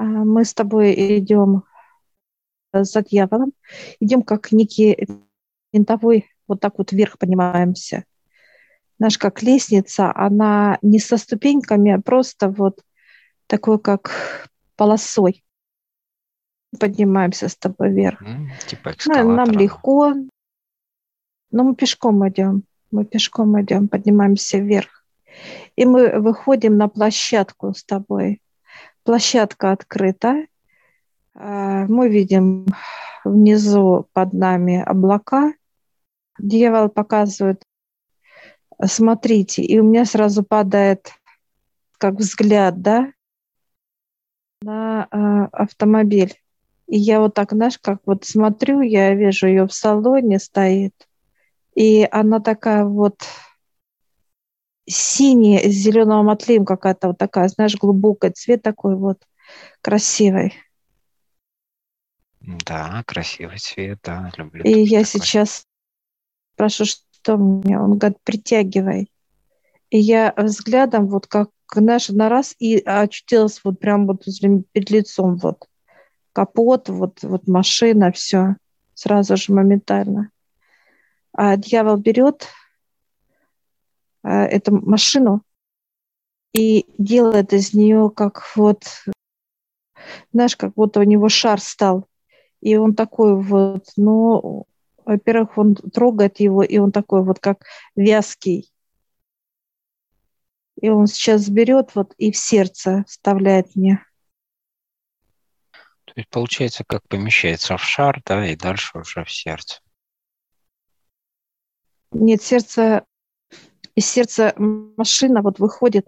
А, мы с тобой идем за дьяволом, идем как некий винтовой, вот так вот вверх поднимаемся. Знаешь, как лестница, она не со ступеньками, а просто вот такой, как полосой. Поднимаемся с тобой вверх. Mm, типа ну, нам легко, но мы пешком идем. Мы пешком идем, поднимаемся вверх. И мы выходим на площадку с тобой. Площадка открыта. А, мы видим внизу под нами облака. Дьявол показывает, смотрите, и у меня сразу падает как взгляд, да, на э, автомобиль. И я вот так, знаешь, как вот смотрю, я вижу ее в салоне стоит, и она такая вот синяя с зеленым отливом какая-то вот такая, знаешь, глубокая цвет такой вот красивый. Да, красивый цвет, да, люблю. И я такой. сейчас прошу, что мне? Он говорит, притягивай. И я взглядом вот как, знаешь, на раз и очутилась вот прям вот перед лицом вот капот, вот, вот машина, все сразу же моментально. А дьявол берет эту машину и делает из нее как вот, знаешь, как будто у него шар стал. И он такой вот, ну, во-первых, он трогает его, и он такой вот как вязкий. И он сейчас берет вот и в сердце вставляет мне. То есть получается, как помещается в шар, да, и дальше уже в сердце. Нет, сердце, из сердца машина вот выходит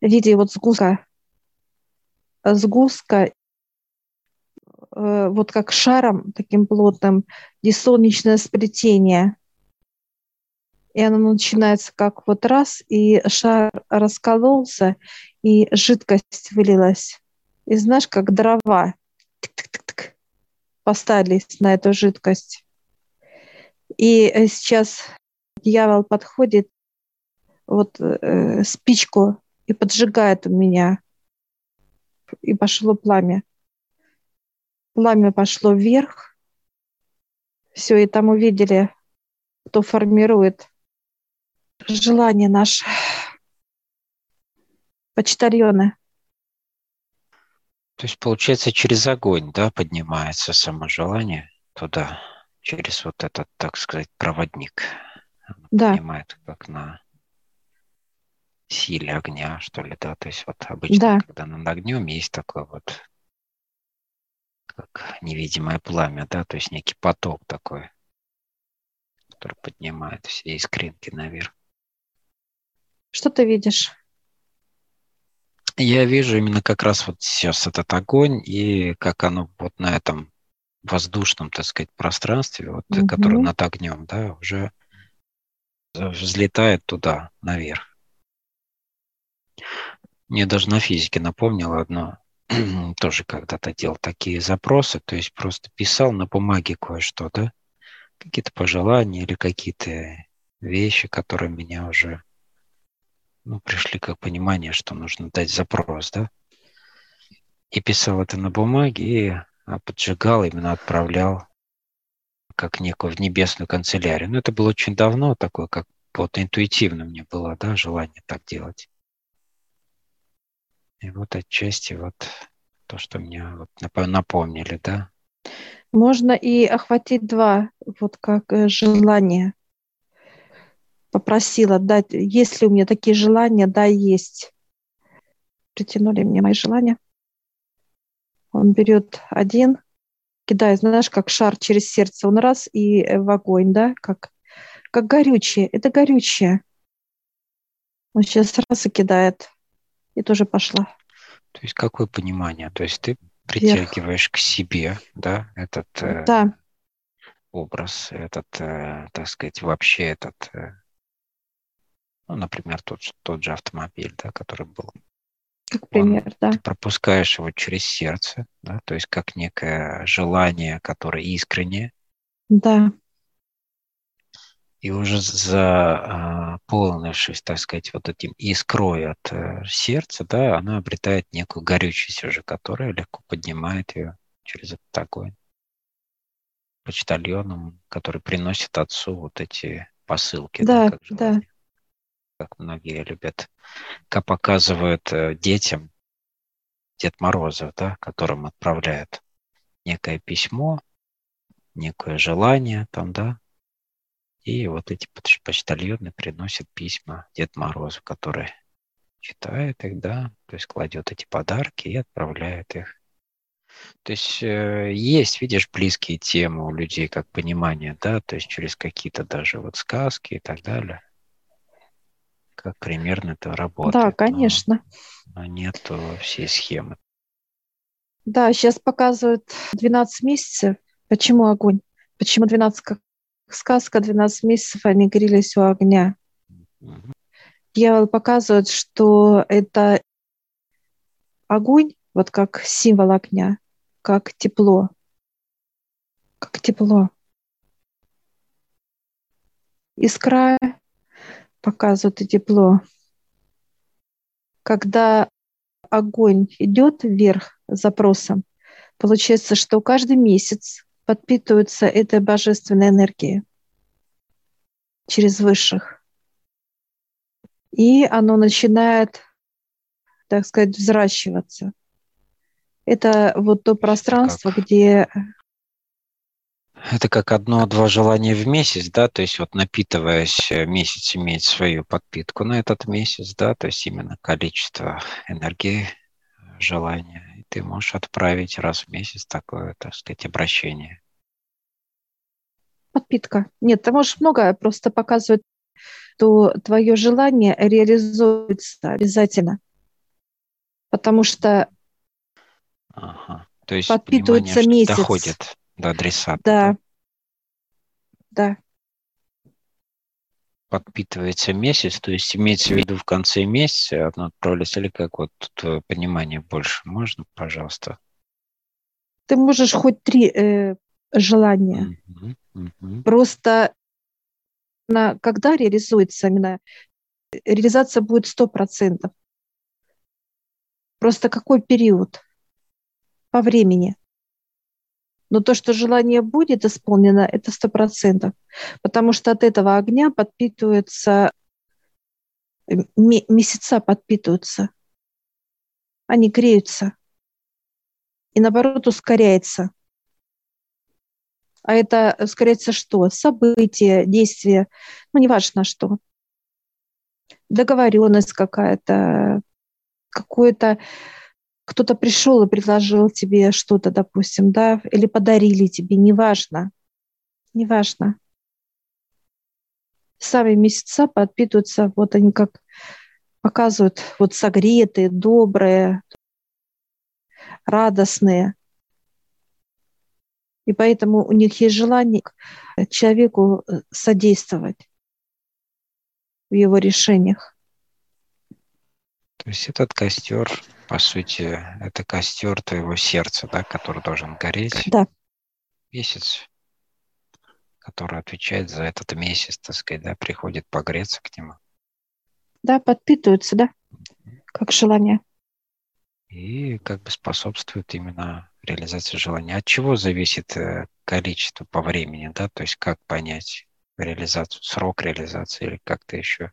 в виде вот сгустка, сгустка, э, вот как шаром таким плотным, где солнечное сплетение. И оно начинается как вот раз, и шар раскололся, и жидкость вылилась. И знаешь, как дрова поставились на эту жидкость. И э, сейчас дьявол подходит, вот э, спичку и поджигает у меня. И пошло пламя. Пламя пошло вверх. Все, и там увидели, кто формирует желание наше. Почтальоны. То есть, получается, через огонь, да, поднимается само желание туда, через вот этот, так сказать, проводник да. понимает, как на силе огня, что ли, да, то есть вот обычно, да. когда над огнем есть такое вот как невидимое пламя, да, то есть некий поток такой, который поднимает все искринки наверх. Что ты видишь? Я вижу именно как раз вот сейчас этот огонь и как оно вот на этом воздушном, так сказать, пространстве, вот, угу. которое над огнем, да, уже взлетает туда, наверх. Мне даже на физике напомнило одно, тоже когда-то делал такие запросы, то есть просто писал на бумаге кое-что, да, какие-то пожелания или какие-то вещи, которые меня уже ну, пришли как понимание, что нужно дать запрос, да, и писал это на бумаге и а, поджигал, именно отправлял как некую в небесную канцелярию. Но это было очень давно, такое, как вот интуитивно мне было, да, желание так делать. И вот отчасти вот то, что мне вот напомнили, да. Можно и охватить два, вот как э, желание. Попросила дать, есть ли у меня такие желания, да, есть. Притянули мне мои желания. Он берет один, кидает, знаешь, как шар через сердце, он раз и в огонь, да, как, как горючее. Это горючее. Он сейчас раз и кидает, и тоже пошла. То есть какое понимание? То есть ты притягиваешь Вверх. к себе, да, этот э, да. образ, этот, э, так сказать, вообще этот, э, ну, например, тот, тот же автомобиль, да, который был как пример, он, да. Ты пропускаешь его через сердце, да, то есть как некое желание, которое искреннее. Да. И уже заполнившись, так сказать, вот этим искрой от э, сердца, да, она обретает некую горючесть уже, которая легко поднимает ее через этот огонь почтальоном, который приносит отцу вот эти посылки. Да, да. Как, да. как многие любят, как показывают э, детям Дед Морозов, да, которым отправляют некое письмо, некое желание там, да, и вот эти почтальоны приносят письма Дед Морозу, который читает их, да, то есть кладет эти подарки и отправляет их. То есть э, есть, видишь, близкие темы у людей, как понимание, да, то есть через какие-то даже вот сказки и так далее. Как примерно это работает. Да, конечно. Но, но нет всей схемы. Да, сейчас показывают 12 месяцев. Почему огонь? Почему 12, как сказка, 12 месяцев они грелись у огня? Дьявол показывает, что это огонь, вот как символ огня, как тепло. Как тепло. Искра показывает и тепло. Когда огонь идет вверх запросом, получается, что каждый месяц подпитывается этой божественной энергией через высших. И оно начинает, так сказать, взращиваться. Это вот то пространство, как? где это как одно-два желания в месяц, да, то есть вот напитываясь, э, месяц иметь свою подпитку на этот месяц, да, то есть именно количество энергии, желания, и ты можешь отправить раз в месяц такое, так сказать, обращение. Подпитка. Нет, ты можешь многое просто показывать, что твое желание реализуется обязательно. Потому что ага. То есть подпитывается месяц. доходит до адресата. Да. Да. Подпитывается месяц, то есть имеется в виду в конце месяца оно отправляется, или как вот тут понимание больше можно, пожалуйста? Ты можешь хоть три э, желания. Угу, угу. Просто на, когда реализуется именно, реализация будет сто процентов. Просто какой период по времени? Но то, что желание будет исполнено, это сто процентов. Потому что от этого огня подпитываются, э, месяца подпитываются. Они греются. И наоборот ускоряется. А это ускоряется что? События, действия, ну, неважно что. Договоренность какая-то, какое-то кто-то пришел и предложил тебе что-то, допустим, да, или подарили тебе, неважно, неважно. Сами месяца подпитываются, вот они как показывают, вот согретые, добрые, радостные. И поэтому у них есть желание человеку э, содействовать в его решениях. То есть этот костер по сути, это костер твоего сердца, да, который должен гореть. Да. Месяц, который отвечает за этот месяц, так сказать, да, приходит погреться к нему. Да, подпитывается, да, как желание. И как бы способствует именно реализации желания. От чего зависит э, количество по времени, да, то есть как понять реализацию, срок реализации или как-то еще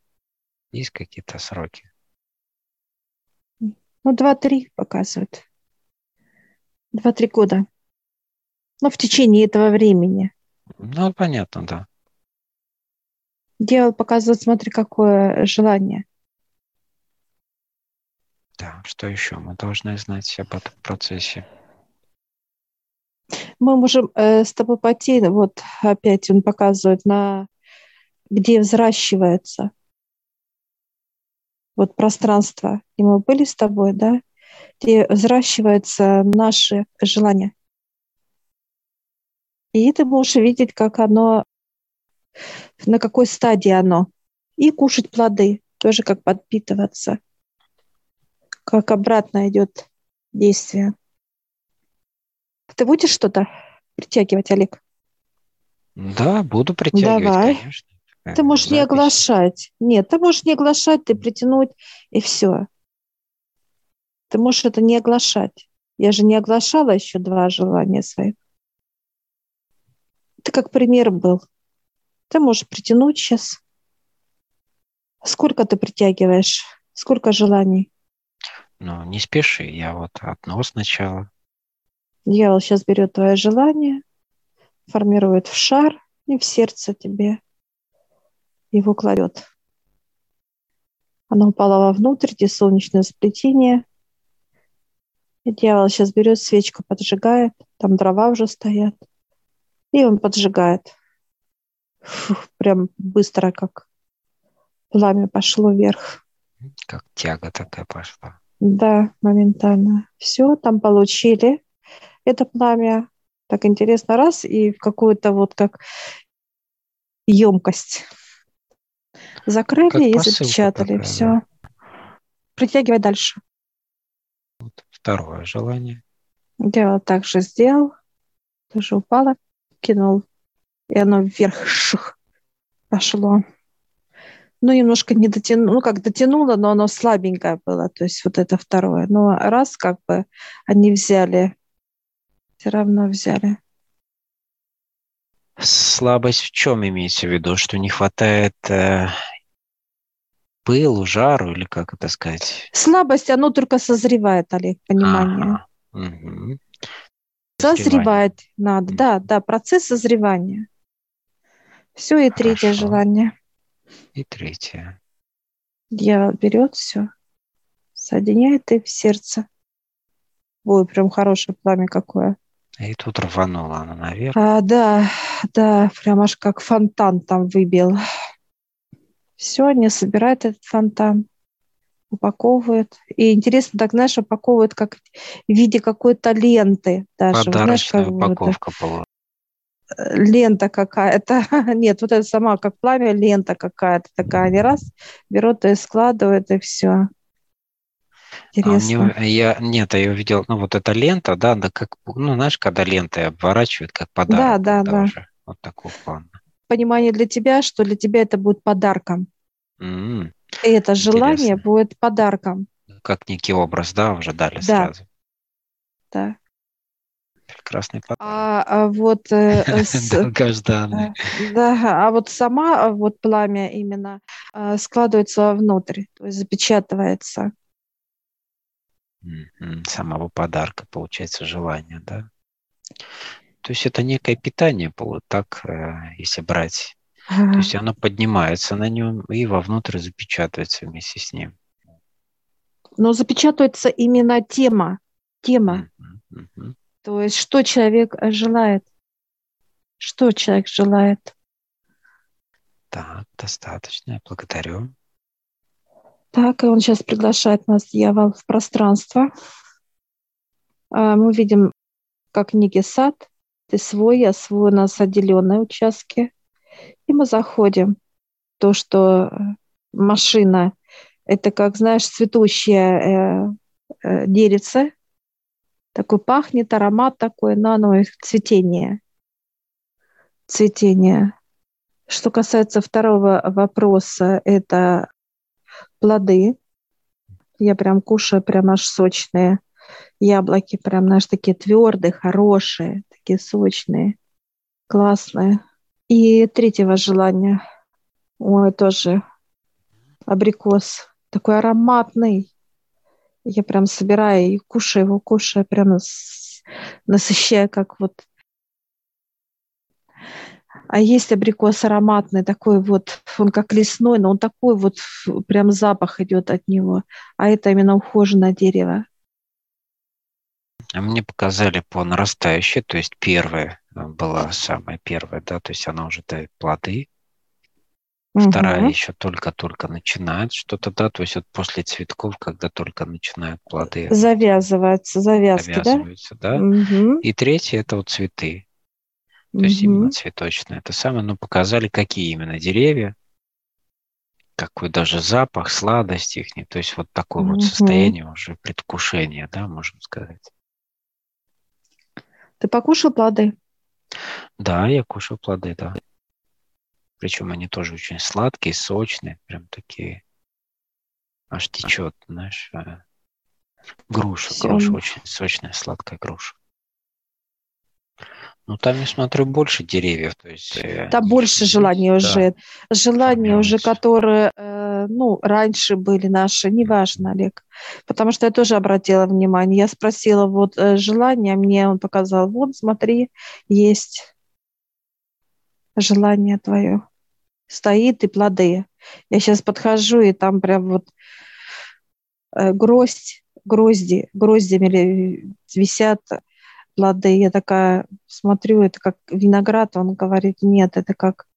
есть какие-то сроки? Ну, два-три показывают. Два-три года. Ну, в течение этого времени. Ну, понятно, да. Дьявол показывает, смотри, какое желание. Да, что еще мы должны знать об этом процессе? Мы можем э, с тобой пойти, вот опять он показывает, на где взращивается вот пространство, и мы были с тобой, да, где взращиваются наши желания. И ты можешь видеть, как оно, на какой стадии оно. И кушать плоды, тоже как подпитываться. Как обратно идет действие. Ты будешь что-то притягивать, Олег? Да, буду притягивать, Давай. конечно. Ты можешь запись. не оглашать. Нет, ты можешь не оглашать, ты притянуть, и все. Ты можешь это не оглашать. Я же не оглашала еще два желания своих. Ты как пример был. Ты можешь притянуть сейчас. Сколько ты притягиваешь? Сколько желаний? Ну, не спеши, я вот одно сначала. Дьявол сейчас берет твое желание, формирует в шар и в сердце тебе его кладет. Оно упало вовнутрь, где солнечное сплетение. И дьявол сейчас берет свечку, поджигает, там дрова уже стоят. И он поджигает. Фух, прям быстро, как пламя пошло вверх. Как тяга такая пошла. Да, моментально. Все, там получили это пламя. Так интересно, раз, и в какую-то вот как емкость закрыли как и запечатали. Все. Притягивай дальше. Вот второе желание. Я так же сделал. Тоже упала, кинул. И оно вверх шух, пошло. Ну, немножко не дотянуло, ну, как дотянуло, но оно слабенькое было, то есть вот это второе. Но раз как бы они взяли, все равно взяли. Слабость в чем имеется в виду? Что не хватает э, пылу, жару или как это сказать? Слабость, оно только созревает, Олег, понимание. Ага. Угу. Созревать надо, да, да, процесс созревания. Все, и Хорошо. третье желание. И третье. Дьявол берет все, соединяет и в сердце. Ой, прям хорошее пламя какое. И тут рванула она наверх. А, да, да, прям аж как фонтан там выбил. Все, они собирают этот фонтан, упаковывают. И интересно, так, знаешь, упаковывают как в виде какой-то ленты. Даже, Подарочная знаешь, как упаковка вот, лента какая-то. Нет, вот это сама как пламя, лента какая-то такая. Они раз берут и складывают, и все. Интересно. А мне, я, нет, я увидел, ну вот эта лента, да, да, как, ну знаешь, когда ленты обворачивают, как подарок. Да, да, да. Уже, вот такого плана. Понимание для тебя, что для тебя это будет подарком. Mm-hmm. И это желание будет подарком. Как некий образ, да, уже дали да. сразу. Да. Прекрасный подарок. А, а вот э, долгожданный. Э, да, а вот сама а вот пламя именно э, складывается внутрь, то есть запечатывается самого подарка, получается, желание, да? То есть это некое питание, так, э, если брать. Ага. То есть оно поднимается на нем и вовнутрь запечатывается вместе с ним. Но запечатывается именно тема. Тема. Угу, угу. То есть что человек желает? Что человек желает? Так, достаточно. Благодарю. Так, и он сейчас приглашает нас, дьявол, в пространство. А, мы видим, как некий сад. Ты свой, я свой, у нас отделенные участки. И мы заходим. То, что э, машина, это как, знаешь, цветущее э, э, деревце. Такой пахнет, аромат такой, но оно цветение. Цветение. Что касается второго вопроса, это плоды. Я прям кушаю, прям аж сочные. Яблоки прям, знаешь, такие твердые, хорошие, такие сочные, классные. И третьего желания. Ой, тоже абрикос. Такой ароматный. Я прям собираю и кушаю его, кушаю, прям насыщая, как вот а есть абрикос ароматный, такой вот, он как лесной, но он такой вот, прям запах идет от него. А это именно ухоженное дерево. Мне показали по нарастающей, то есть первая была самая первая, да, то есть она уже дает плоды. Вторая угу. еще только-только начинает что-то, да, то есть вот после цветков, когда только начинают плоды. Завязываются, завязки, завязываются, да? да? Угу. И третье – это вот цветы. То угу. есть именно цветочное. Это самое, ну, показали, какие именно деревья, какой даже запах, сладость их. То есть вот такое угу. вот состояние уже предвкушения, да, можно сказать. Ты покушал плоды? Да, я кушал плоды, да. Причем они тоже очень сладкие, сочные, прям такие. Аж течет, знаешь. А, груша, груша очень сочная, сладкая груша. Ну, там, я смотрю, больше деревьев. То есть, э, там больше желаний да, уже. Желания уже, которые, э, ну, раньше были наши, неважно, Олег. Потому что я тоже обратила внимание. Я спросила, вот, э, желание, мне он показал, вот, смотри, есть желание твое. Стоит и плоды. Я сейчас подхожу, и там прям вот гроздь, грозди, гроздями висят плоды. Я такая смотрю, это как виноград, он говорит, нет, это как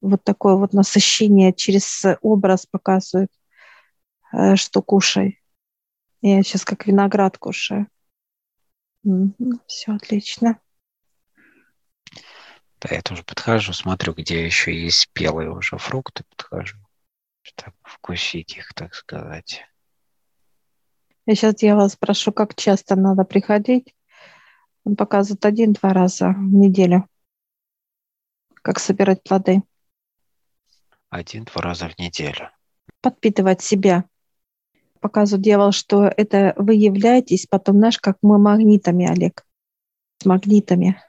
вот такое вот насыщение через образ показывает, э, что кушай. Я сейчас как виноград кушаю. Все отлично. Да, я тоже подхожу, смотрю, где еще есть спелые уже фрукты, подхожу, чтобы вкусить их, так сказать. Я сейчас я вас спрошу, как часто надо приходить он показывает один-два раза в неделю, как собирать плоды. Один-два раза в неделю. Подпитывать себя. Показывает дьявол, что это вы являетесь потом, знаешь, как мы магнитами, Олег. С магнитами.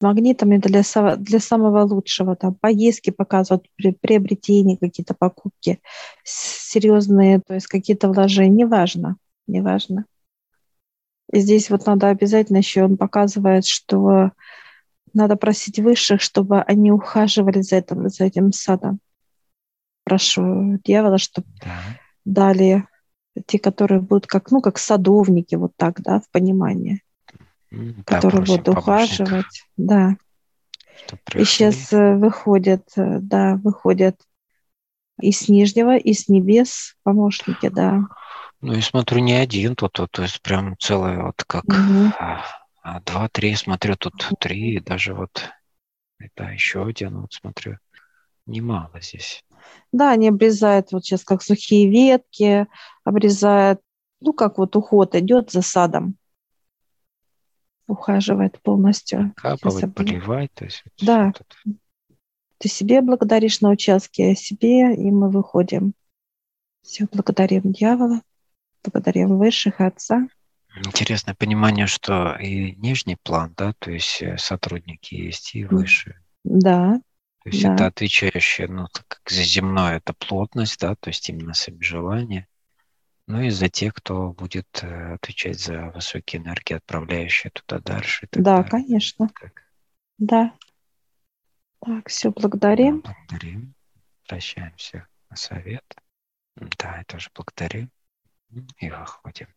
С магнитами для, для самого лучшего. Там поездки показывают, приобретения, какие-то покупки, серьезные, то есть какие-то вложения. Неважно. Неважно. И здесь вот надо обязательно еще, он показывает, что надо просить высших, чтобы они ухаживали за этим, за этим садом. Прошу дьявола, чтобы да. дали те, которые будут как, ну, как садовники, вот так, да, в понимании, да, которые будут ухаживать, да. И сейчас э, выходят, э, да, выходят из нижнего, из небес помощники, да. Ну, я смотрю, не один тут, то, то есть прям целое вот как угу. два-три, смотрю, тут три, даже вот это еще один, вот смотрю, немало здесь. Да, они обрезают вот сейчас как сухие ветки, обрезают, ну, как вот уход идет за садом, ухаживает полностью. Капывать, поливать, то есть. Да. Вот Ты себе благодаришь на участке, а себе, и мы выходим. Все, благодарим дьявола благодарим высших отца. Интересное понимание, что и нижний план, да, то есть э, сотрудники есть и выше. Да. То есть да. это отвечающее, ну, как за земное, это плотность, да, то есть именно желание. Ну и за тех, кто будет э, отвечать за высокие энергии, отправляющие туда дальше. Да, далее. конечно. Как? Да. Так, все, благодарим. Да, благодарим. Прощаемся на совет. Да, я тоже благодарю и выходим.